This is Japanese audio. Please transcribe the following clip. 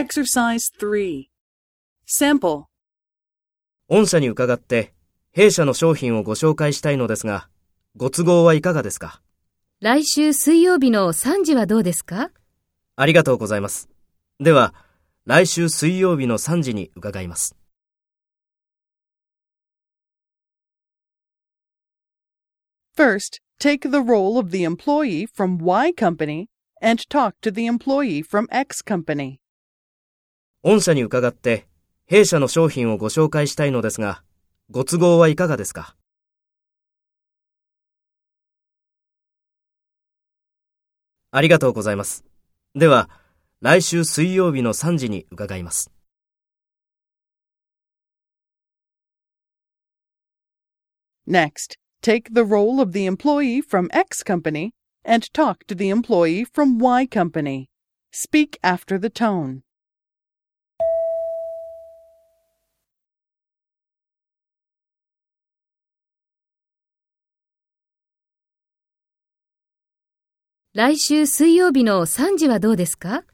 Exercise 3. Sample. 御社に伺って、弊社の商品をご紹介したいのですが、ご都合はいかがですか来週水曜日の3時はどうですかありがとうございます。では、来週水曜日の3時に伺います。First, take the role of the employee from Y company and talk to the employee from X company. 御社に伺って、弊社の商品をご紹介したいのですが、ご都合はいかがですかありがとうございます。では、来週水曜日の3時に伺います。Next, take the role of the employee from X company and talk to the employee from Y company. Speak after the tone. 来週水曜日の3時はどうですか？